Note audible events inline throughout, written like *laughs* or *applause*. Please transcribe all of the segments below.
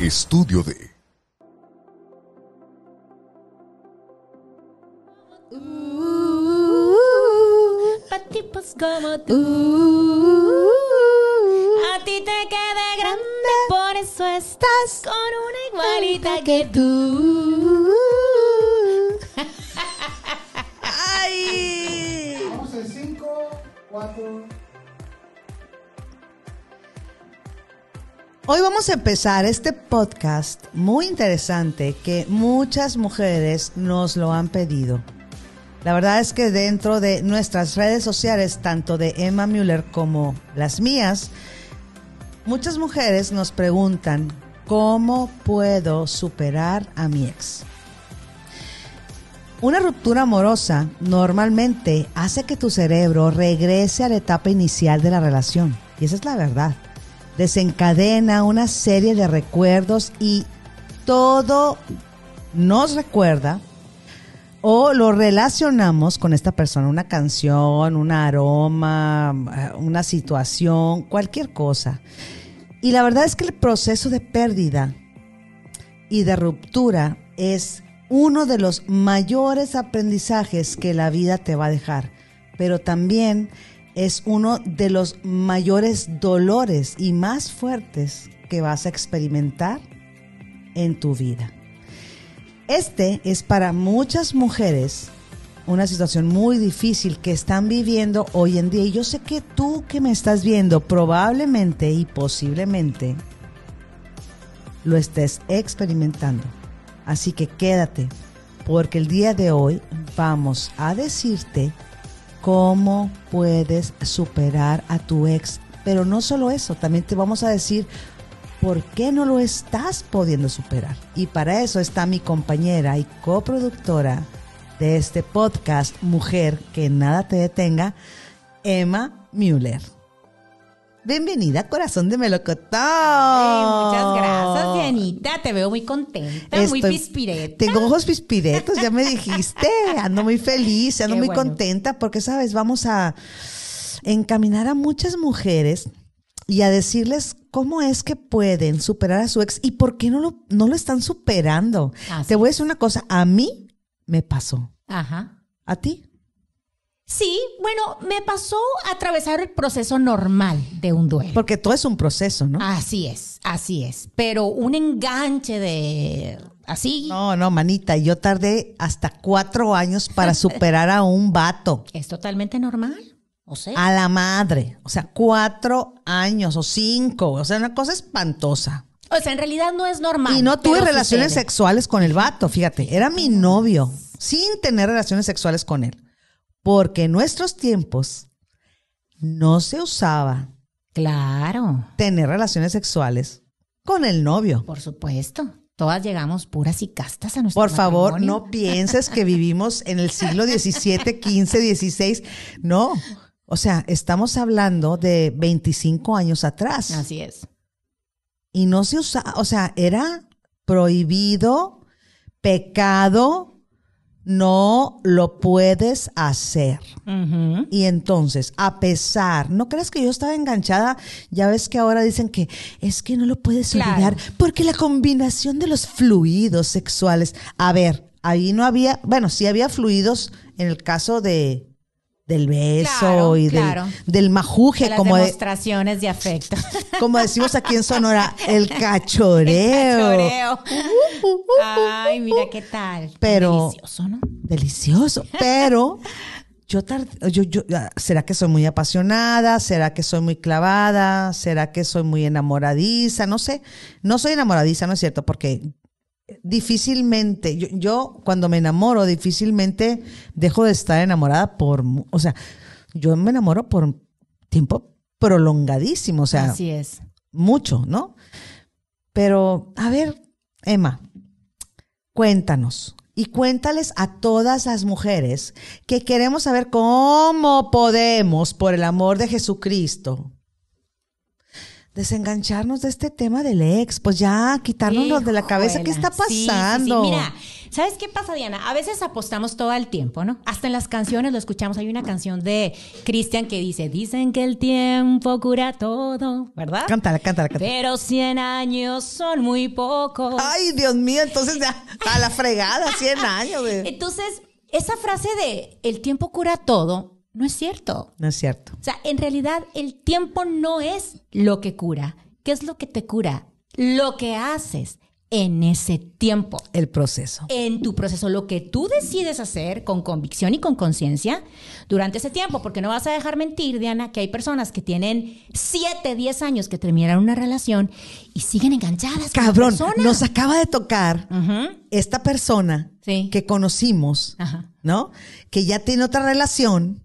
Estudio de Pa' tipos como tú. A ti te queda grande, por eso estás con una igualita que tú. *laughs* ¡Ay! Vamos en 5, 4. Hoy vamos a empezar este podcast muy interesante que muchas mujeres nos lo han pedido. La verdad es que dentro de nuestras redes sociales, tanto de Emma Müller como las mías, muchas mujeres nos preguntan cómo puedo superar a mi ex. Una ruptura amorosa normalmente hace que tu cerebro regrese a la etapa inicial de la relación. Y esa es la verdad. Desencadena una serie de recuerdos y todo nos recuerda o lo relacionamos con esta persona, una canción, un aroma, eh, una situación, cualquier cosa. Y la verdad es que el proceso de pérdida y de ruptura es uno de los mayores aprendizajes que la vida te va a dejar, pero también es uno de los mayores dolores y más fuertes que vas a experimentar en tu vida. Este es para muchas mujeres una situación muy difícil que están viviendo hoy en día. Y yo sé que tú que me estás viendo probablemente y posiblemente lo estés experimentando. Así que quédate, porque el día de hoy vamos a decirte cómo puedes superar a tu ex. Pero no solo eso, también te vamos a decir por qué no lo estás pudiendo superar. Y para eso está mi compañera y coproductora de este podcast, Mujer que nada te detenga, Emma Müller. Bienvenida, corazón de melocotón. Ay, muchas gracias, Dianita. Te veo muy contenta, muy pispireta. Tengo ojos pispiretos, ya me dijiste. *laughs* Ando muy feliz, ando Qué muy bueno. contenta porque, sabes, vamos a encaminar a muchas mujeres y a decirles cómo es que pueden superar a su ex y por qué no lo, no lo están superando. Así Te voy a decir una cosa, a mí me pasó. Ajá. ¿A ti? Sí, bueno, me pasó a atravesar el proceso normal de un duelo. Porque todo es un proceso, ¿no? Así es, así es. Pero un enganche de así No, no, manita, yo tardé hasta cuatro años para *laughs* superar a un vato. es totalmente normal. O sea, A la madre. O sea, cuatro años o cinco. O sea, una cosa espantosa. o sea, en realidad no es normal. Y no tuve relaciones sucede. sexuales con el vato, fíjate. Era mi novio, sin tener relaciones sexuales con él. Porque en nuestros tiempos no se usaba Claro, tener relaciones sexuales con el novio. por supuesto. Todas llegamos puras y castas a nuestro Por favor, matrimonio. no pienses que vivimos en el siglo XVII, XV, XVI. No. O sea, estamos hablando de 25 años atrás. Así es. y no se usaba, o sea, era prohibido, pecado, no lo puedes hacer. Y entonces, a pesar, ¿no crees que yo estaba enganchada? Ya ves que ahora dicen que es que no lo puedes Claro. olvidar porque la combinación de los fluidos sexuales, a ver, ahí no había, bueno, sí había fluidos en el caso de del beso Claro, y del- claro. del, majuje, De las como, de- demostraciones de afecto. *laughs* como decimos aquí en Sonora, el cachoreo. Choreo. Ay, mira qué tal. Pero- Delicioso, ¿no? Delicioso. Pero yo, tar- yo, yo, ah, ¿será que soy muy apasionada? ¿Será que soy muy clavada? ¿Será que soy muy enamoradiza? No sé. No soy enamoradiza, no es cierto, porque difícilmente, yo, yo cuando me enamoro, difícilmente dejo de estar enamorada por, o sea, yo me enamoro por tiempo prolongadísimo, o sea, Así es. mucho, ¿no? Pero, a ver, Emma, cuéntanos y cuéntales a todas las mujeres que queremos saber cómo podemos, por el amor de Jesucristo, desengancharnos de este tema del ex, pues ya quitárnoslo de la cabeza. ¿Qué está Híjole, sí, sí, sí. pasando? Mira, ¿sabes qué pasa, Diana? A veces apostamos todo el tiempo, ¿no? Hasta en las canciones lo escuchamos. Hay una canción de Cristian que dice, dicen que el tiempo cura todo, ¿verdad? Cántala, cántala, cántala. Pero 100 años son muy pocos. Ay, Dios mío, entonces ya a la fregada, 100 años. Entonces, esa frase de el tiempo cura todo no es cierto. No es cierto. O sea, en realidad el tiempo no es lo que cura. ¿Qué es lo que te cura? Lo que haces en ese tiempo, El proceso. en tu proceso, lo que tú decides hacer con convicción y con conciencia durante ese tiempo, porque no vas a dejar mentir, Diana, que hay personas que tienen 7, 10 años que terminaron una relación y siguen enganchadas. con la Cabrón, nos acaba de tocar esta persona Sí. que conocimos, Ajá. ¿no? Que ya tiene otra relación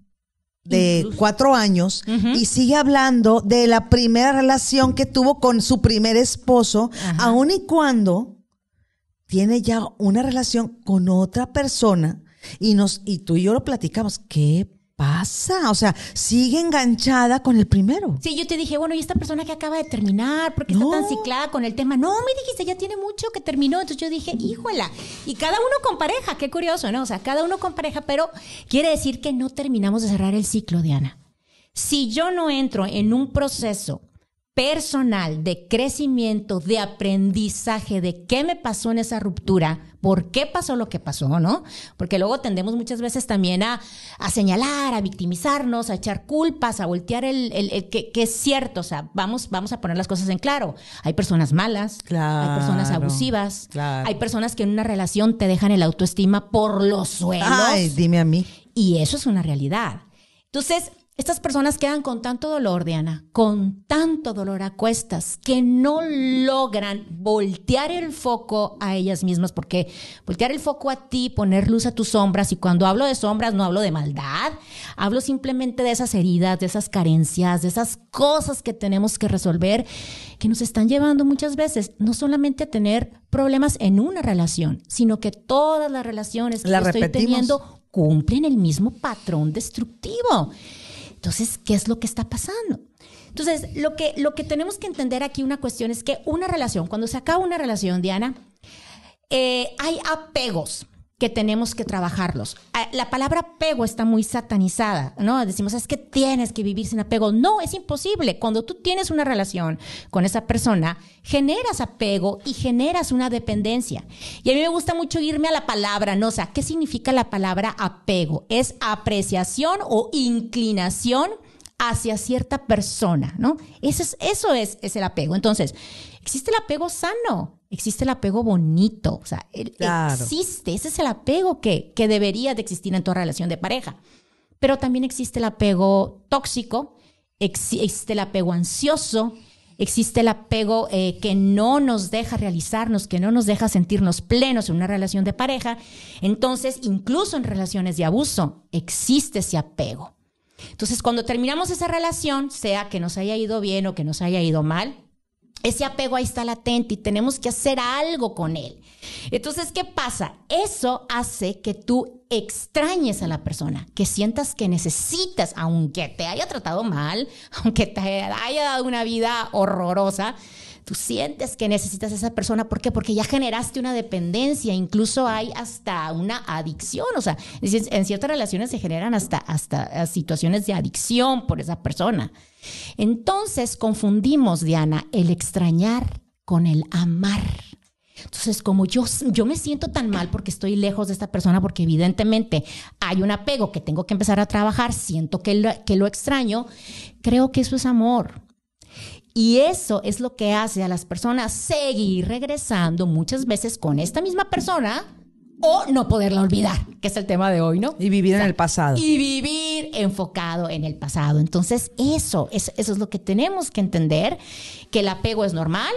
de cuatro años y sigue hablando de la primera relación que tuvo con su primer esposo, Ajá. aun y cuando tiene ya una relación con otra persona y nos y tú y yo lo platicamos. ¿Qué pasa? O sea, sigue enganchada con el primero. Sí, yo te dije, bueno, ¿y esta persona que acaba de terminar? ¿Por qué No. está tan ciclada con el tema? No, me dijiste, ya tiene mucho que terminó. Entonces yo dije, híjola. Y cada uno con pareja, qué curioso, ¿no? O sea, cada uno con pareja, pero quiere decir que no terminamos de cerrar el ciclo, Diana. Si yo no entro en un proceso personal de crecimiento, de aprendizaje, de qué me pasó en esa ruptura, por qué pasó lo que pasó, ¿no? Porque luego tendemos muchas veces también a, a señalar, a victimizarnos, a echar culpas, a voltear el, el- el que, que es cierto, o sea, vamos, vamos a poner las cosas en claro. Hay personas malas, hay personas Claro, abusivas, claro. hay personas que en una relación te dejan el autoestima por los suelos. Ay, dime a mí. Y eso es una realidad. Entonces, estas personas quedan con tanto dolor, Diana, con tanto dolor a cuestas, que no logran voltear el foco a ellas mismas, porque voltear el foco a ti, poner luz a tus sombras, y cuando hablo de sombras no hablo de maldad, hablo simplemente de esas heridas, de esas carencias, de esas cosas que tenemos que resolver, que nos están llevando muchas veces no solamente a tener problemas en una relación, sino que todas las relaciones que yo estoy repetimos. teniendo cumplen el mismo patrón destructivo. Entonces, ¿qué es lo que está pasando? Entonces, lo que, lo que tenemos que entender aquí una cuestión es que una relación, cuando se acaba una relación, Diana, eh, hay apegos que tenemos que trabajarlos. Ah, La palabra apego está muy satanizada, ¿no? Decimos, es que tienes que vivir sin apego. No, es imposible. Cuando tú tienes una relación con esa persona, generas apego y generas una dependencia. Y a mí me gusta mucho irme a la palabra, ¿no? O sea, ¿qué significa la palabra apego? Es apreciación o inclinación hacia cierta persona, ¿no? Eso es, eso es, es el apego. Entonces, existe el apego sano, existe el apego bonito, o sea, Claro. existe, ese es el apego que, que debería de existir en toda relación de pareja. Pero también existe el apego tóxico, exi- existe el apego ansioso, existe el apego eh, que no nos deja realizarnos, que no nos deja sentirnos plenos en una relación de pareja. Entonces, incluso en relaciones de abuso, existe ese apego. Entonces, cuando terminamos esa relación, sea que nos haya ido bien o que nos haya ido mal, ese apego ahí está latente y tenemos que hacer algo con él. Entonces, ¿qué pasa? Eso hace que tú extrañes a la persona, que sientas que necesitas, aunque te haya tratado mal, *laughs* aunque te haya dado una vida horrorosa, tú sientes que necesitas a esa persona. ¿Por qué? Porque ya generaste una dependencia, incluso hay hasta una adicción. O sea, en ciertas relaciones se generan hasta, hasta situaciones de adicción por esa persona. Entonces confundimos, Diana, el extrañar con el amar. Entonces, como yo, yo me siento tan mal porque estoy lejos de esta persona, porque evidentemente hay un apego que tengo que empezar a trabajar, siento que que lo extraño, creo que eso es amor. Y eso es lo que hace a las personas seguir regresando muchas veces con esta misma persona o no poderla olvidar, que es el tema de hoy, ¿no? Y vivir en el pasado. Y vivir enfocado en el pasado. Entonces, eso, es, eso es lo que tenemos que entender, que el apego es normal.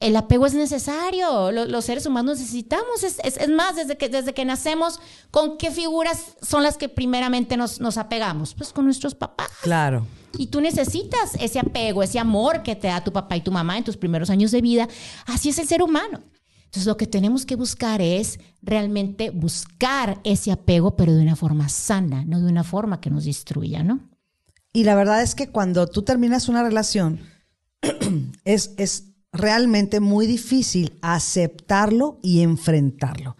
El apego es necesario, lo- los seres humanos necesitamos, es, es- es más, desde que, desde que nacemos, ¿con qué figuras son las que primeramente nos, nos apegamos? Pues con nuestros papás. Claro. Y tú necesitas ese apego, ese amor que te da tu papá y tu mamá en tus primeros años de vida. Así es el ser humano. Entonces lo que tenemos que buscar es realmente buscar ese apego, pero de una forma sana, no de una forma que nos destruya, ¿no? Y la verdad es que cuando tú terminas una relación, *clears throat* es, es realmente muy difícil aceptarlo y enfrentarlo.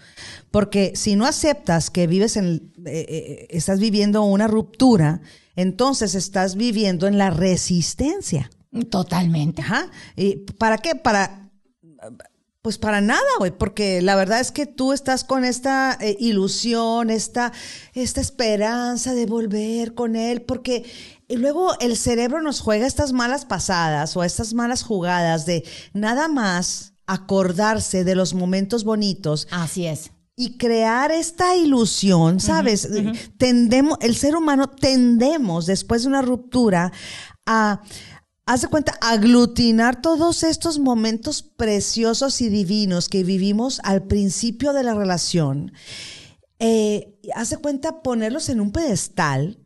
Porque si no aceptas que vives en, eh, eh, estás viviendo una ruptura, entonces estás viviendo en la resistencia. Totalmente. Ajá. ¿Y para qué? Para pues para nada, güey, porque la verdad es que tú estás con esta eh, ilusión, esta, esta esperanza de volver con él, porque y luego el cerebro nos juega estas malas pasadas o estas malas jugadas de nada más acordarse de los momentos bonitos Así es. Y crear esta ilusión, ¿sabes? Tendemos, el ser humano tendemos después de una ruptura a, haz de cuenta, aglutinar todos estos momentos preciosos y divinos que vivimos al principio de la relación. Eh, haz de cuenta ponerlos en un pedestal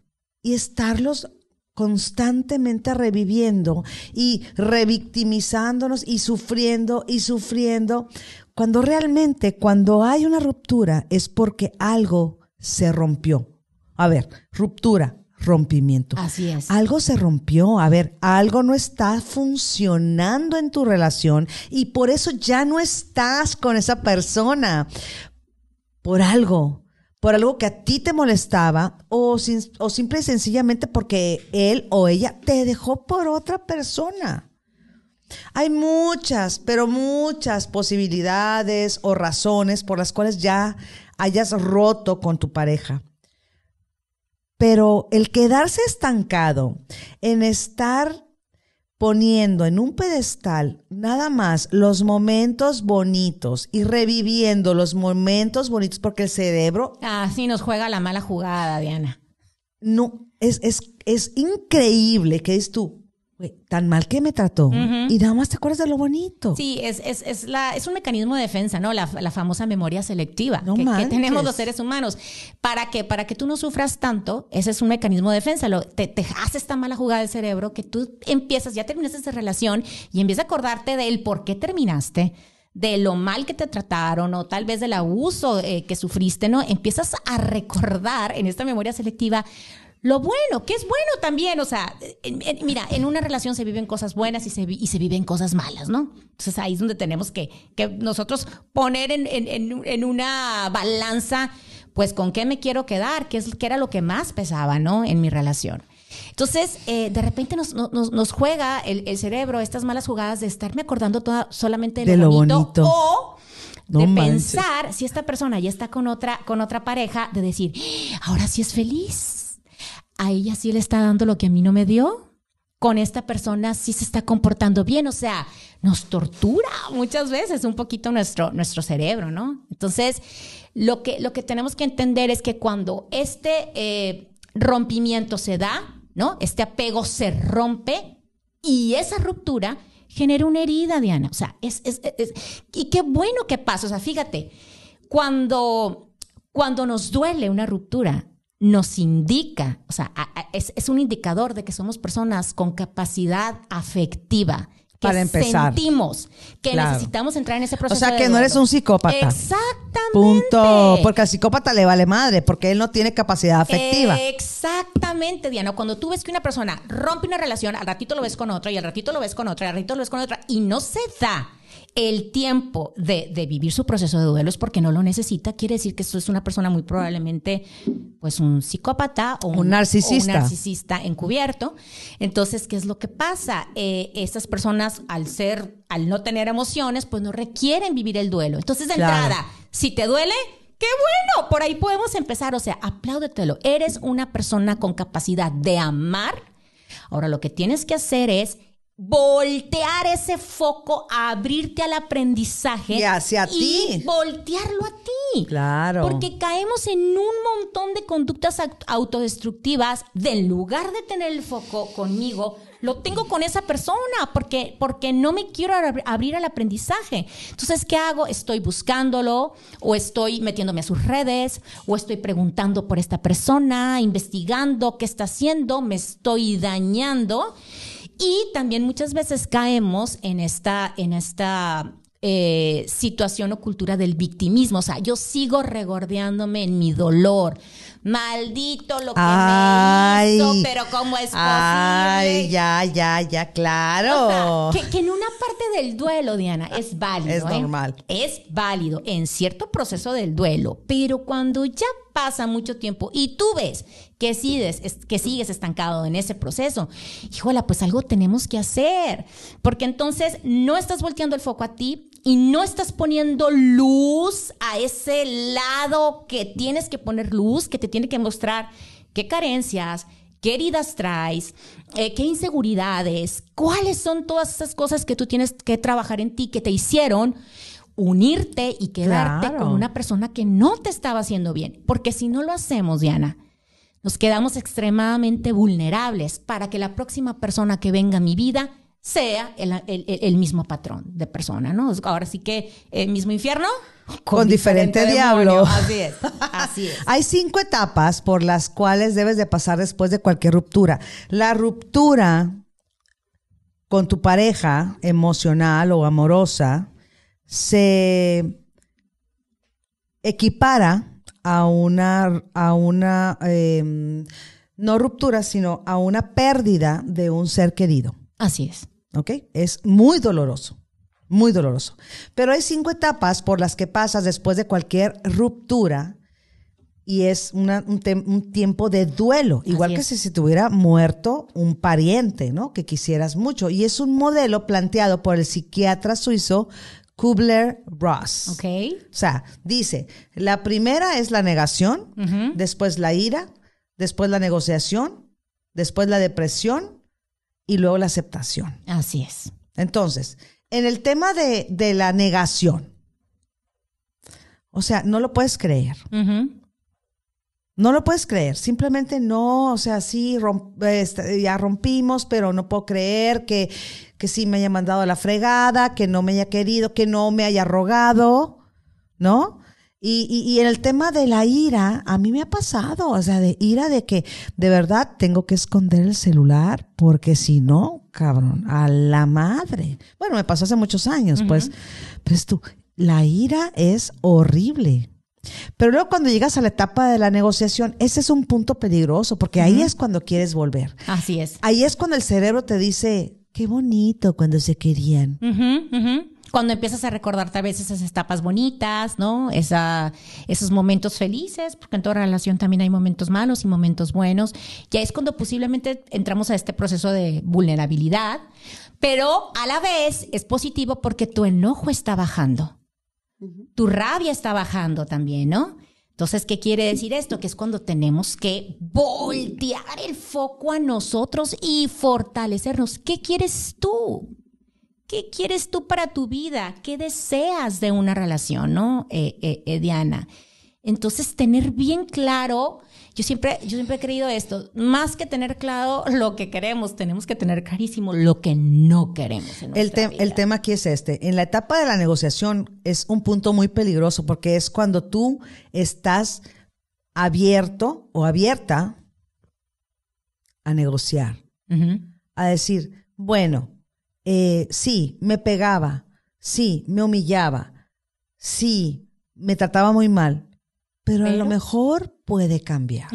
y estarlos constantemente reviviendo y revictimizándonos y sufriendo y sufriendo, cuando realmente cuando hay una ruptura es porque algo se rompió. A ver, ruptura, rompimiento. Así es. Algo se rompió, a ver, algo no está funcionando en tu relación y por eso ya no estás con esa persona. Por algo, por algo que a ti te molestaba o, sin- o simple y sencillamente porque él o ella te dejó por otra persona. Hay muchas, pero muchas posibilidades o razones por las cuales ya hayas roto con tu pareja. Pero el quedarse estancado en estar poniendo en un pedestal nada más los momentos bonitos y reviviendo los momentos bonitos porque el cerebro Así nos juega la mala jugada, Diana. no es, es, es increíble que es tú, tan mal que me trató y nada más te acuerdas de lo bonito. Sí, es, es, es, la, es un mecanismo de defensa, ¿no? La, la famosa memoria selectiva No que, que tenemos los seres humanos. ¿Para que Para que tú no sufras tanto, ese es un mecanismo de defensa. Lo, te, te hace esta mala jugada del cerebro que tú empiezas, ya terminaste esa relación y empiezas a acordarte del por qué terminaste de lo mal que te trataron o tal vez del abuso eh, que sufriste, ¿no? Empiezas a recordar en esta memoria selectiva lo bueno, que es bueno también, o sea, en- en- mira, en una relación se viven cosas buenas y se, vi- y se viven cosas malas, ¿no? Entonces ahí es donde tenemos que, que nosotros poner en, en- en- en una balanza, pues con qué me quiero quedar, qué, es, qué era lo que más pesaba, ¿no? En mi relación. Entonces, eh, de repente nos, nos- nos juega el, el cerebro estas malas jugadas de estarme acordando toda, solamente de De lo, bonito, bonito. o No de manches. pensar si esta persona ya está con otra, con otra pareja, de decir, "Ah, ahora sí es feliz. A ella sí le está dando lo que a mí no me dio. Con esta persona sí se está comportando bien. O sea, nos tortura muchas veces un poquito nuestro, nuestro cerebro, ¿no? Entonces, lo que, lo que tenemos que entender es que cuando este eh, rompimiento se da, ¿no? Este apego se rompe y esa ruptura genera una herida, Diana. O sea, es, es- es- y qué bueno que pasa. O sea, fíjate, cuando, cuando nos duele una ruptura, nos indica, o sea, a- a- es, es un indicador de que somos personas con capacidad afectiva. Que Para empezar. sentimos que Claro. necesitamos entrar en ese proceso. sea, de que no eres un psicópata. Exactamente. Punto. Porque al psicópata le vale madre, porque él no tiene capacidad afectiva. Exactamente, Diana. Cuando tú ves que una persona rompe una relación, al ratito lo ves con otra y al ratito lo ves con otra y al ratito lo ves con otra y no se da el tiempo de, de vivir su proceso de duelo es porque no lo necesita, quiere decir que eso es una persona muy probablemente pues un psicópata o Un narcisista. o un narcisista encubierto. Entonces, ¿qué es lo que pasa? Eh, estas personas al ser, al no tener emociones, pues no requieren vivir el duelo. Entonces, de Claro. entrada, si te duele, qué bueno, por ahí podemos empezar. O sea, apláudetelo. Eres una persona con capacidad de amar. Ahora, lo que tienes que hacer es voltear ese foco, abrirte al aprendizaje Y hacia y ti. voltearlo a ti. Claro. Porque caemos en un montón de conductas aut- autodestructivas de en lugar de tener el foco conmigo, lo tengo con esa persona porque, porque no me quiero ab- abrir al aprendizaje. Entonces, ¿qué hago? Estoy buscándolo o estoy metiéndome a sus redes o estoy preguntando por esta persona, investigando qué está haciendo, me estoy dañando. Y también muchas veces caemos en esta, en esta eh, situación o cultura del victimismo. O sea, yo sigo regordeándome en mi dolor. Maldito lo que Ay. me hizo, pero ¿cómo es posible? Ay, ya, ya, ya, claro. O sea, que, que en una parte del duelo, Diana, es válido. Es ¿eh? normal. Es válido en cierto proceso del duelo, pero cuando ya pasa mucho tiempo y tú ves que sigues, es- que sigues estancado en ese proceso, híjola, pues algo tenemos que hacer, porque entonces no estás volteando el foco a ti y no estás poniendo luz a ese lado que tienes que poner luz, que te tiene que mostrar qué carencias, qué heridas traes, eh, qué inseguridades, cuáles son todas esas cosas que tú tienes que trabajar en ti que te hicieron unirte y quedarte Claro. con una persona que no te estaba haciendo bien. Porque si no lo hacemos, Diana, nos quedamos extremadamente vulnerables para que la próxima persona que venga a mi vida sea el, el- el- el mismo patrón de persona, ¿no? Ahora sí que el mismo infierno Con diferente diablo. demonio. Así es, así es. *laughs* Hay cinco etapas por las cuales debes de pasar después de cualquier ruptura. La ruptura con tu pareja emocional o amorosa se equipara a una, a una eh, no ruptura, sino a una pérdida de un ser querido. Así es. ¿Ok? Es muy doloroso, muy doloroso. Pero hay cinco etapas por las que pasas después de cualquier ruptura y es una- un, tiempo de duelo, igual Así que es. si se te hubiera muerto un pariente, ¿no? Que quisieras mucho. Y es un modelo planteado por el psiquiatra suizo Kubler-Ross. ¿Ok? O sea, dice, la primera es la negación, después la ira, después la negociación, después la depresión y luego la aceptación. Así es. Entonces, en el tema de, de la negación, o sea, no lo puedes creer. Ujú. No lo puedes creer, simplemente no, o sea, sí, rom- este, ya rompimos, pero no puedo creer que, que sí me haya mandado a la fregada, que no me haya querido, que no me haya rogado, ¿no? Y, y, y en el tema de la ira, a mí me ha pasado, o sea, de ira de que de verdad tengo que esconder el celular, porque si no, cabrón, a la madre. Bueno, me pasó hace muchos años, pues, pues tú, la ira es horrible. Pero luego cuando llegas a la etapa de la negociación, ese es un punto peligroso, porque ahí es cuando quieres volver. Así es. Ahí es cuando el cerebro te dice, qué bonito cuando se querían. Cuando empiezas a recordarte a veces esas etapas bonitas, ¿no? Esa, esos momentos felices, porque en toda relación también hay momentos malos y momentos buenos. Ya es cuando posiblemente entramos a este proceso de vulnerabilidad, pero a la vez es positivo porque tu enojo está bajando. Tu rabia está bajando también, ¿no? Entonces, ¿qué quiere decir esto? Que es cuando tenemos que voltear el foco a nosotros y fortalecernos. ¿Qué quieres tú? ¿Qué quieres tú para tu vida? ¿Qué deseas de una relación, no, eh, eh, eh, Diana? Entonces, tener bien claro, yo siempre, yo siempre he creído esto, más que tener claro lo que queremos, tenemos que tener clarísimo lo que no queremos. En El, te- el tema aquí es este. En la etapa de la negociación es un punto muy peligroso porque es cuando tú estás abierto o abierta a negociar. A decir, bueno, eh, sí, me pegaba, sí, me humillaba, sí, me trataba muy mal, pero, a lo mejor puede cambiar.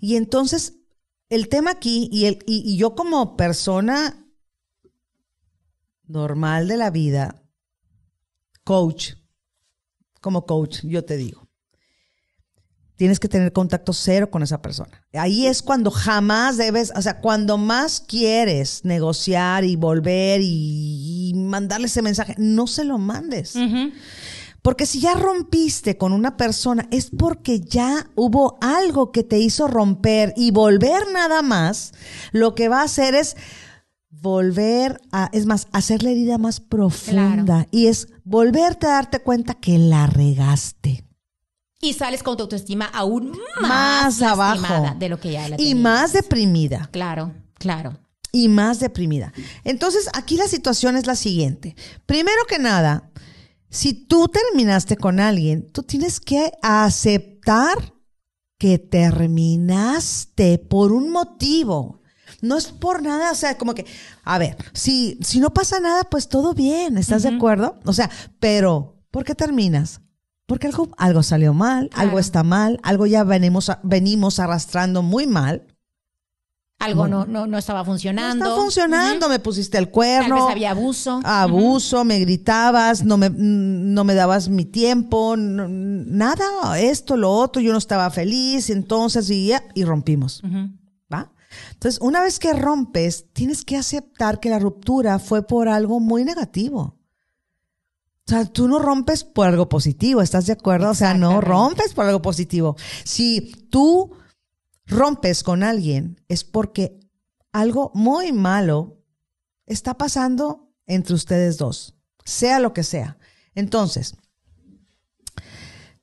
Y entonces, el tema aquí, y, el, y, y yo como persona normal de la vida, coach, como coach, yo te digo, tienes que tener contacto cero con esa persona. Ahí es cuando jamás debes, o sea, cuando más quieres negociar y volver y, y mandarle ese mensaje, no se lo mandes. Porque si ya rompiste con una persona, es porque ya hubo algo que te hizo romper y volver nada más, lo que va a hacer es volver a, es más, hacer la herida más profunda y es volverte a darte cuenta que la regaste. Y sales con tu autoestima aún Más más, abajo. de lo que ya la Y más deprimida. Claro, claro. y más deprimida. Entonces, aquí la situación es la siguiente. Primero que nada, si tú terminaste con alguien, tú tienes que aceptar que terminaste por un motivo. no es por nada, o sea, como que, a ver, si, si no pasa nada, pues todo bien, ¿estás de acuerdo? O sea, pero, ¿por qué terminas? Porque algo, algo salió mal, algo está mal, algo ya venimos, venimos arrastrando muy mal. Algo no, no, no estaba No funcionando. está funcionando, me pusiste el Tal cuerno. vez había abuso. abuso, me gritabas, no me, no me dabas mi tiempo, no- nada, esto, lo otro, yo no estaba feliz, entonces y y rompimos. ¿va? Entonces, una vez que rompes, tienes que aceptar que la ruptura fue por algo muy negativo. O sea, tú no rompes por algo positivo, ¿estás de acuerdo? O sea, no rompes por algo positivo. Si tú rompes con alguien, es porque algo muy malo está pasando entre ustedes dos, sea lo que sea. Entonces,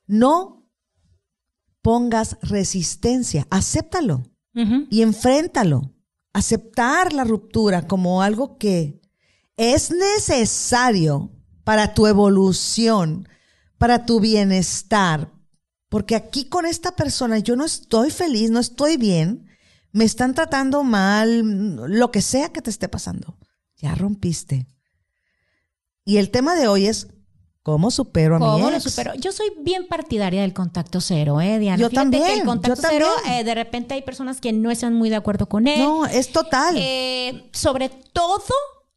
no pongas resistencia, acéptalo y enfréntalo. Aceptar la ruptura como algo que es necesario para tu evolución, para tu bienestar, porque aquí con esta persona yo no estoy feliz, no estoy bien, me están tratando mal, lo que sea que te esté pasando. Ya rompiste. Y el tema de hoy es ¿cómo supero a mi ¿Cómo lo ex? supero? Yo soy bien partidaria del contacto cero, ¿eh, Diana? Yo Fíjate que también, el contacto yo cero, también. eh, de repente hay personas que no están muy de acuerdo con él. No, es total. Eh, sobre todo,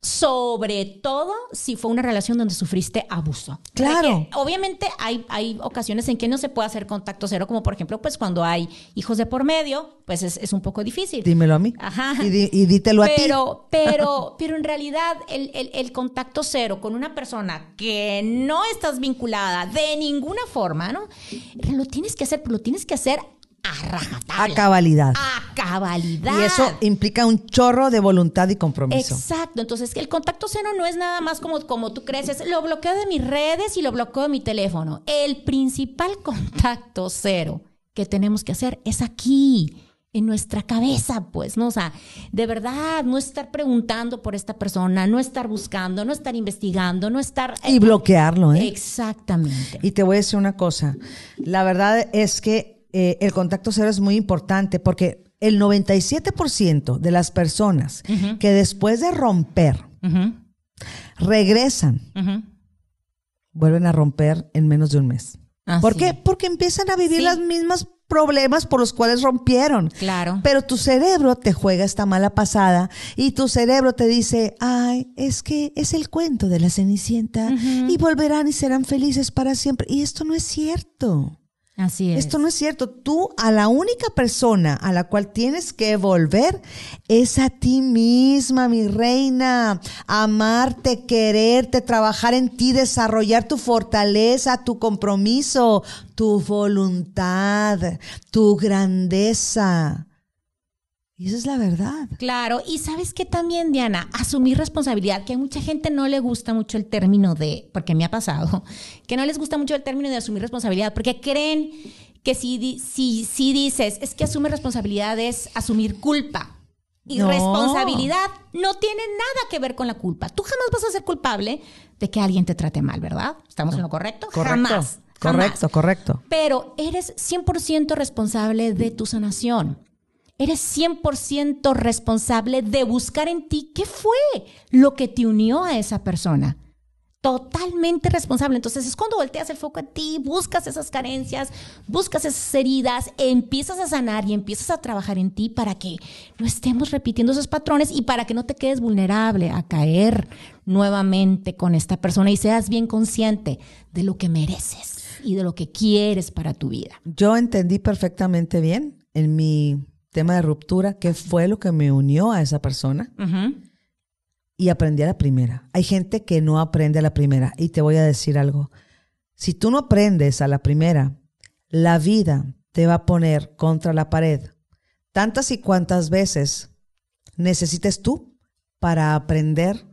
sobre todo, si fue una relación donde sufriste abuso. Claro. Porque, obviamente hay, hay ocasiones en que no se puede hacer contacto cero, como por ejemplo, pues cuando hay hijos de por medio, pues es, es un poco difícil. Dímelo a mí. Ajá. Y, di- y dítelo a ti. Pero, *laughs* pero, pero en realidad el, el- el contacto cero con una persona que no estás vinculada de ninguna forma, ¿no? Lo tienes que hacer, pero lo tienes que hacer a A cabalidad. A cabalidad. Y eso implica un chorro de voluntad y compromiso. Exacto, entonces el contacto cero no es nada más como, como tú crees, es lo bloqueo de mis redes y lo bloqueo de mi teléfono. El principal contacto cero que tenemos que hacer es aquí, en nuestra cabeza, pues, ¿no? O sea, de verdad, no estar preguntando por esta persona, no estar buscando, no estar investigando, no estar... Y bloquearlo, ¿eh? Exactamente. Y te voy a decir una cosa. La verdad es que eh, el contacto cero es muy importante porque el 97% de las personas que después de romper regresan, vuelven a romper en menos de un mes. Así ¿Por qué? Porque empiezan a vivir Sí. los mismos problemas por los cuales rompieron. Claro. Pero tu cerebro te juega esta mala pasada y tu cerebro te dice, ay, es que es el cuento de la Cenicienta y volverán y serán felices para siempre. Y esto no es cierto. Así es. Esto no es cierto. Tú a la única persona a la cual tienes que volver es a ti misma, mi reina. Amarte, quererte, trabajar en ti, desarrollar tu fortaleza, tu compromiso, tu voluntad, tu grandeza. Y esa es la verdad. Claro, y sabes que también, Diana, asumir responsabilidad, que a mucha gente no le gusta mucho el término de, porque me ha pasado, *laughs* que no les gusta mucho el término de asumir responsabilidad, porque creen que si, si, si dices, es que asume responsabilidad es asumir culpa. Y No. responsabilidad no tiene nada que ver con la culpa. Tú jamás vas a ser culpable de que alguien te trate mal, ¿verdad? ¿Estamos en lo correcto? Correcto. Jamás. Correcto, jamás. correcto. Pero eres 100% responsable de tu sanación. Eres 100% responsable de buscar en ti qué fue lo que te unió a esa persona. Totalmente responsable. Entonces es cuando volteas el foco a ti, buscas esas carencias, buscas esas heridas, empiezas a sanar y empiezas a trabajar en ti para que no estemos repitiendo esos patrones y para que no te quedes vulnerable a caer nuevamente con esta persona y seas bien consciente de lo que mereces y de lo que quieres para tu vida. Yo entendí perfectamente bien en mi tema de ruptura qué fue lo que me unió a esa persona. Y aprendí a la primera. Hay gente que no aprende a la primera y te voy a decir algo. Si tú no aprendes a la primera, la vida te va a poner contra la pared tantas y cuantas veces necesites tú para aprender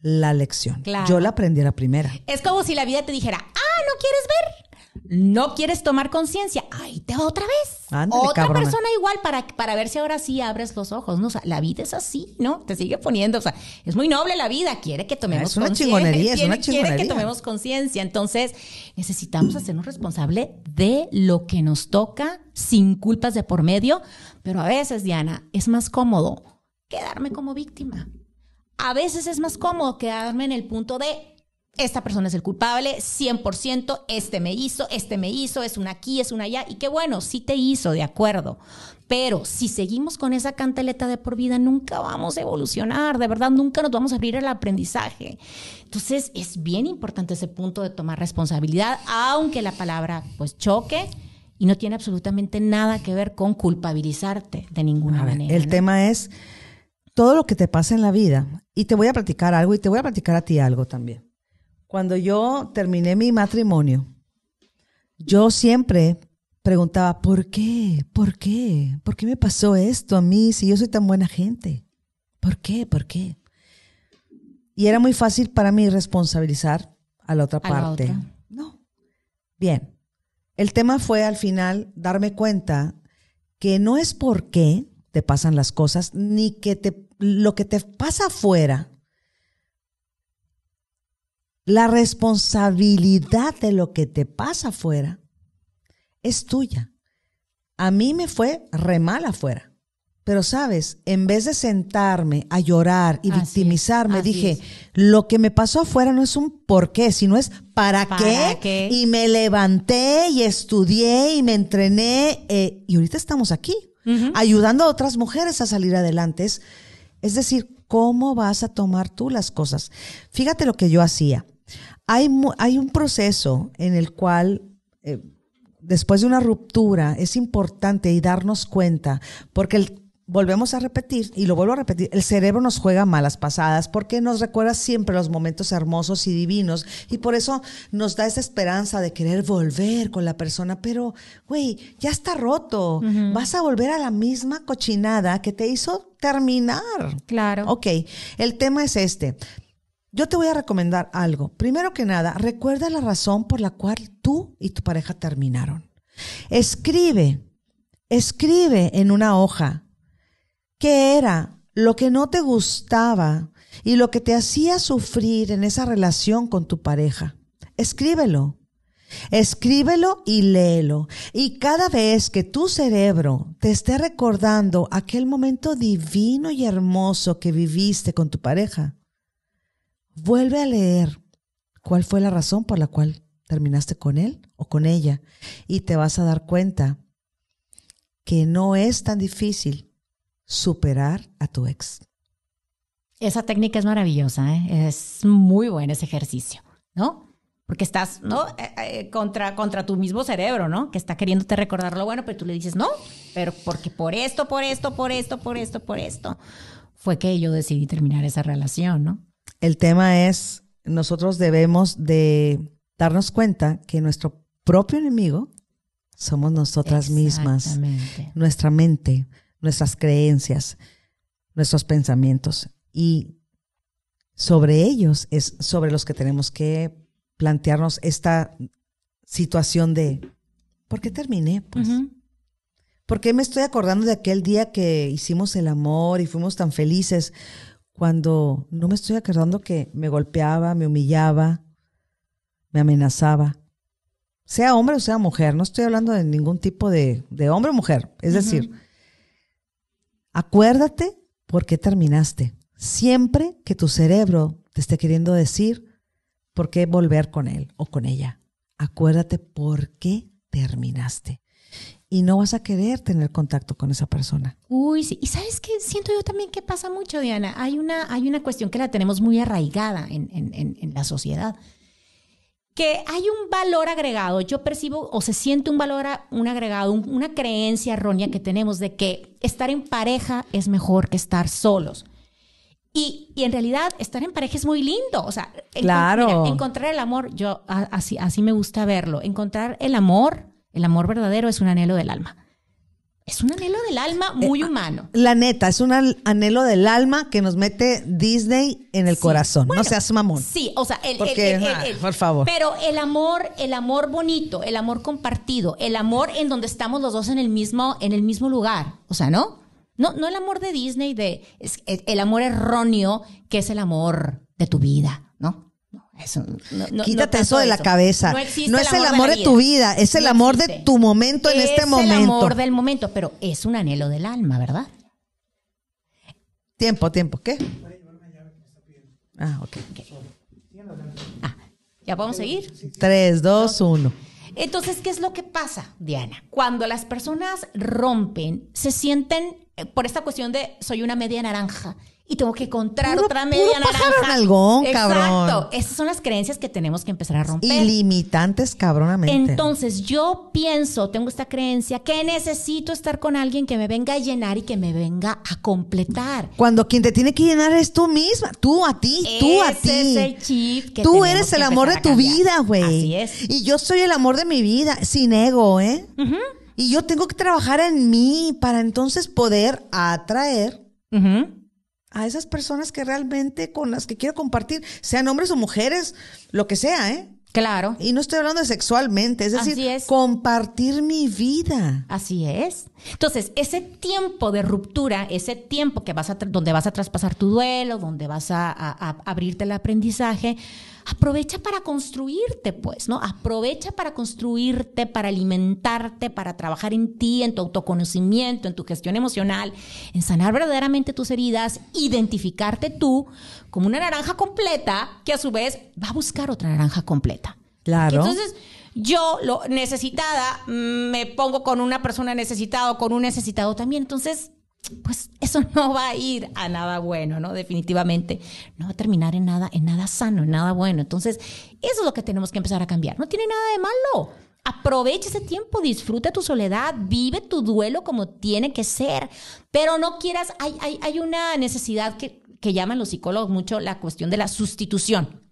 la lección. Claro. Yo la aprendí a la primera. Es como si la vida te dijera, ah, ¿no quieres ver? ¿No quieres tomar conciencia? Ahí te va otra vez. Otra cabrona. persona igual para, para ver si ahora sí abres los ojos, ¿no? O sea, la vida es así, ¿no? Te sigue poniendo, o sea, es muy noble la vida, quiere que tomemos Es una conciencia. chingonería, es quiere- que tomemos conciencia. Entonces, necesitamos hacernos responsable de lo que nos toca sin culpas de por medio. Pero a veces, Diana, es más cómodo quedarme como víctima. A veces es más cómodo quedarme en el punto de esta persona es el culpable, 100%, este me hizo, este me hizo, es una aquí, es una allá, y qué bueno, sí te hizo, de acuerdo. Pero si seguimos con esa cantaleta de por vida, nunca vamos a evolucionar, de verdad, nunca nos vamos a abrir el aprendizaje. Entonces, es bien importante ese punto de tomar responsabilidad, aunque la palabra pues choque y no tiene absolutamente nada que ver con culpabilizarte de ninguna ver, manera. el ¿no? tema es todo lo que te pasa en la vida. Y te voy a platicar algo y te voy a platicar a ti algo también. Cuando yo terminé mi matrimonio, yo siempre preguntaba, ¿por qué? ¿Por qué? ¿Por qué me pasó esto a mí si yo soy tan buena gente? ¿Por qué? ¿Por qué? Y era muy fácil para mí responsabilizar a la otra A la parte. otra. No. Bien. El tema fue al final darme cuenta que no es por qué te pasan las cosas, ni que te, lo que te pasa afuera, la responsabilidad de lo que te pasa afuera es tuya. A mí me fue re mal afuera. Pero sabes, en vez de sentarme a llorar y Así victimizarme, dije, es. lo que me pasó afuera no es un por qué, sino es para, ¿Para qué. qué? Y me levanté y estudié y me entrené. eh, y ahorita estamos aquí, ayudando a otras mujeres a salir adelante. Es, es decir, ¿cómo vas a tomar tú las cosas? Fíjate lo que yo hacía. Hay, un proceso en el cual eh, después de una ruptura es importante y darnos cuenta, porque el- volvemos a repetir, y lo vuelvo a repetir, el cerebro nos juega malas pasadas porque nos recuerda siempre los momentos hermosos y divinos, y por eso nos da esa esperanza de querer volver con la persona, pero, güey, ya está roto, vas a volver a la misma cochinada que te hizo terminar. Claro. Ok, el tema es este. Yo te voy a recomendar algo. Primero que nada, recuerda la razón por la cual tú y tu pareja terminaron. Escribe, escribe en una hoja qué era lo que no te gustaba y lo que te hacía sufrir en esa relación con tu pareja. Escríbelo. Escríbelo y léelo. Y cada vez que tu cerebro te esté recordando aquel momento divino y hermoso que viviste con tu pareja, vuelve a leer cuál fue la razón por la cual terminaste con él o con ella. Y te vas a dar cuenta que no es tan difícil superar a tu ex. Esa técnica es maravillosa, ¿eh? es muy buen ese ejercicio, ¿no? Porque estás, ¿no? Eh, eh, contra, contra tu mismo cerebro, ¿no? Que está queriéndote recordar lo bueno, pero tú le dices, no, pero porque por esto, por esto, por esto, por esto, por esto, fue que yo decidí terminar esa relación, ¿no? El tema es, nosotros debemos de darnos cuenta que nuestro propio enemigo somos nosotras mismas, nuestra mente, nuestras creencias, nuestros pensamientos. Y sobre ellos es sobre los que tenemos que plantearnos esta situación de, ¿por qué terminé? Pues. ¿Por qué me estoy acordando de aquel día que hicimos el amor y fuimos tan felices cuando no me estoy acordando que me golpeaba, me humillaba, me amenazaba? Sea hombre o sea mujer, no estoy hablando de ningún tipo de, de hombre o mujer. Es decir, acuérdate por qué terminaste. Siempre que tu cerebro te esté queriendo decir por qué volver con él o con ella, acuérdate por qué terminaste. Y no vas a querer tener contacto con esa persona. Uy, sí. Y sabes qué siento yo también que pasa mucho, Diana. Hay una, hay una cuestión que la tenemos muy arraigada en, en- en- en la sociedad. Que hay un valor agregado. Yo percibo o se siente un valor, un agregado, un- una creencia errónea que tenemos de que estar en pareja es mejor que estar solos. Y, y en realidad estar en pareja es muy lindo. O sea, Claro. mira, encontrar el amor, yo a- así, así me gusta verlo. Encontrar el amor, el amor verdadero es un anhelo del alma. Es un anhelo del alma muy humano. La neta, es un anhelo del alma que nos mete Disney en el Sí. corazón. Bueno, no seas mamón. Sí, o sea, el, Porque, el- el- ah, por favor. Pero el amor, el amor bonito, el amor compartido, el amor en donde estamos los dos en el mismo, en el mismo lugar. O sea, ¿no? No, no el amor de Disney, de es- el amor erróneo, que es el amor de tu vida, ¿no? No, eso, no, no- Quítate no eso de la cabeza. No, existe es el amor de, tu vida, es el amor de tu momento en este Es momento. el amor del momento, pero es un anhelo del alma, ¿verdad? Tiempo, tiempo. ¿Qué? Ah, ok. Ah, ¿Ya podemos seguir? Tres, dos, uno. Entonces, ¿qué es lo que pasa, Diana? Cuando las personas rompen, se sienten eh, por esta cuestión de soy una media naranja y tengo que encontrar Puro- otra puro media pájaro naranja. nalgón, Exacto. cabrón. Esas son las creencias que tenemos que empezar a romper. Ilimitantes, cabronamente. Entonces yo pienso, tengo esta creencia que necesito estar con alguien que me venga a llenar y que me venga a completar. Cuando quien te tiene que llenar es tú misma, tú a ti, tú a ti. es el chip que tú eres que el amor de tu vida, güey. Así es. Y yo soy el amor de mi vida, sin ego, ¿eh? Y yo tengo que trabajar en mí para entonces poder atraer Ujú. A esas personas que realmente con las que quiero compartir, sean hombres o mujeres, lo que sea, ¿eh? Claro. Y no estoy hablando de sexualmente, es decir, es. compartir mi vida. Así es. Entonces, ese tiempo de ruptura, ese tiempo que vas a donde vas a traspasar tu duelo, donde vas a, a- a abrirte el aprendizaje, aprovecha para construirte, pues, ¿no? Aprovecha para construirte, para alimentarte, para trabajar en ti, en tu autoconocimiento, en tu gestión emocional, en sanar verdaderamente tus heridas, identificarte tú como una naranja completa que a su vez va a buscar otra naranja completa. Claro. Entonces, yo, lo necesitada, me pongo con una persona necesitada o con un necesitado también. Entonces, pues eso *laughs* no va a ir a nada bueno, ¿no? Definitivamente. No va a terminar en nada, en nada sano, en nada bueno. Entonces, eso es lo que tenemos que empezar a cambiar. No tiene nada de malo. Aprovecha ese tiempo, disfruta tu soledad, vive tu duelo como tiene que ser, pero no quieras, hay, hay, una necesidad que, que llaman los psicólogos mucho la cuestión de la sustitución.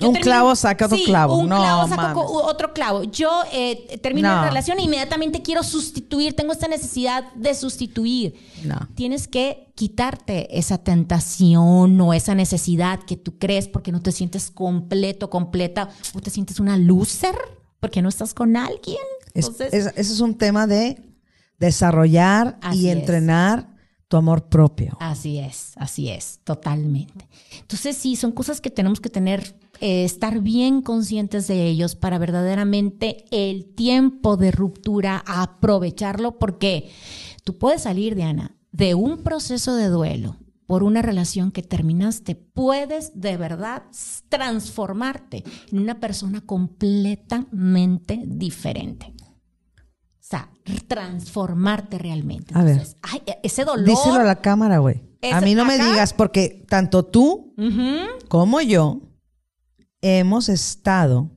Un clavo saca otro Sí, clavo. Un No clavo saca otro clavo. Yo eh, termino No. una relación e inmediatamente quiero sustituir, tengo esta necesidad de sustituir. No. Tienes que quitarte esa tentación o esa necesidad que tú crees porque no te sientes completo, completa, o te sientes una loser porque no estás con alguien. Es- Entonces, es- ese es un tema de desarrollar y es. entrenar tu amor propio. Así es, así es, totalmente. Entonces sí, son cosas que tenemos que tener, eh, estar bien conscientes de ellos para verdaderamente el tiempo de ruptura aprovecharlo porque tú puedes salir, Diana, de un proceso de duelo por una relación que terminaste, puedes de verdad transformarte en una persona completamente diferente. O sea, transformarte realmente. A ver. Ay, ese dolor. Díselo a la cámara, güey. A mí no me digas porque tanto tú como yo hemos estado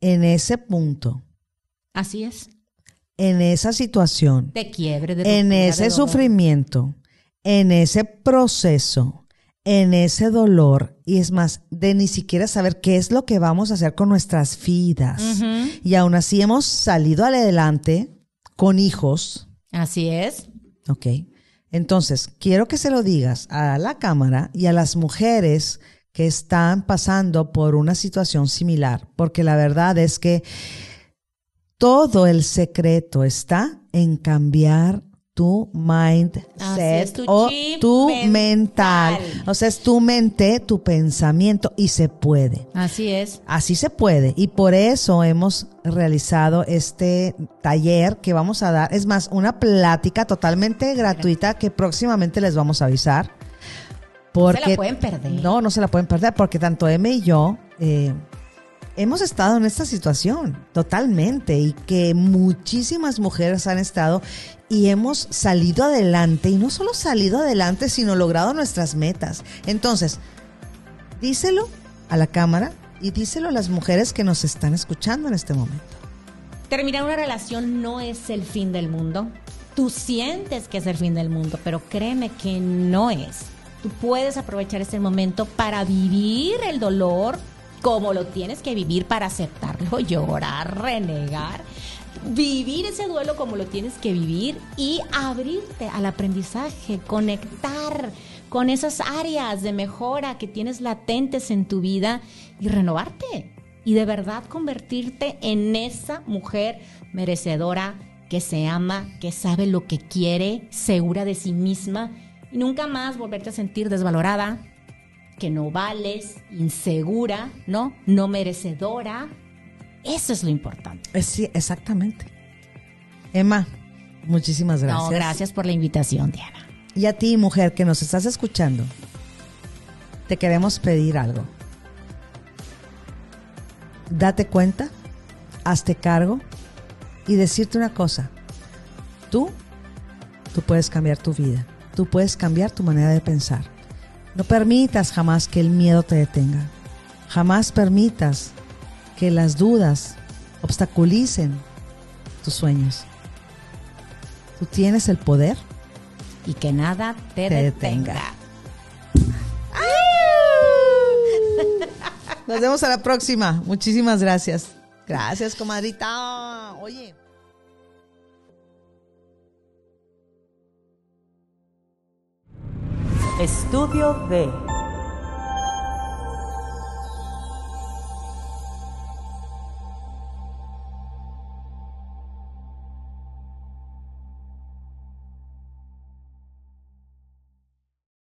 en ese punto, Así es. en esa situación, De quiebre, de en ese de sufrimiento, en ese proceso, en ese dolor, y es más, de ni siquiera saber qué es lo que vamos a hacer con nuestras vidas. Ujú. Y aún así hemos salido adelante con hijos, Así es. ¿ok? Entonces, quiero que se lo digas a la cámara y a las mujeres que están pasando por una situación similar, porque la verdad es que todo el secreto está en cambiar tu mindset tu o tu mental. mental. O sea, es tu mente, tu pensamiento y se puede. Así es. Así se puede y por eso hemos realizado este taller que vamos a dar. Es más, una plática totalmente gratuita que próximamente les vamos a avisar. Porque, se la pueden perder. No, no se la pueden perder porque tanto M y yo eh, hemos estado en esta situación totalmente y que muchísimas mujeres han estado y hemos salido adelante y no solo salido adelante, sino logrado nuestras metas. Entonces, díselo a la cámara y díselo a las mujeres que nos están escuchando en este momento. Terminar una relación no es el fin del mundo. Tú sientes que es el fin del mundo, pero créeme que no es. Puedes aprovechar este momento para vivir el dolor como lo tienes que vivir para aceptarlo, *laughs* llorar, renegar. Vivir ese duelo como lo tienes que vivir y abrirte al aprendizaje, conectar con esas áreas de mejora que tienes latentes en tu vida y renovarte y de verdad convertirte en esa mujer merecedora que se ama, que sabe lo que quiere, segura de sí misma nunca más volverte a sentir desvalorada, que no vales, insegura, ¿no? No merecedora. Eso es lo importante. Eh, Sí, exactamente. Emma, muchísimas gracias. No, gracias por la invitación, Diana. Y a ti, mujer que nos estás escuchando, te queremos pedir algo. Date cuenta, hazte cargo y decirte una cosa. Tú, tú puedes cambiar tu vida. Tú puedes cambiar tu manera de pensar. No permitas jamás que el miedo te detenga. Jamás permitas que las dudas obstaculicen tus sueños. Tú tienes el poder Y que nada te, Te detenga. detenga. *laughs* Nos vemos a la próxima. Muchísimas gracias. Gracias, comadrita. Oye. Estudio B.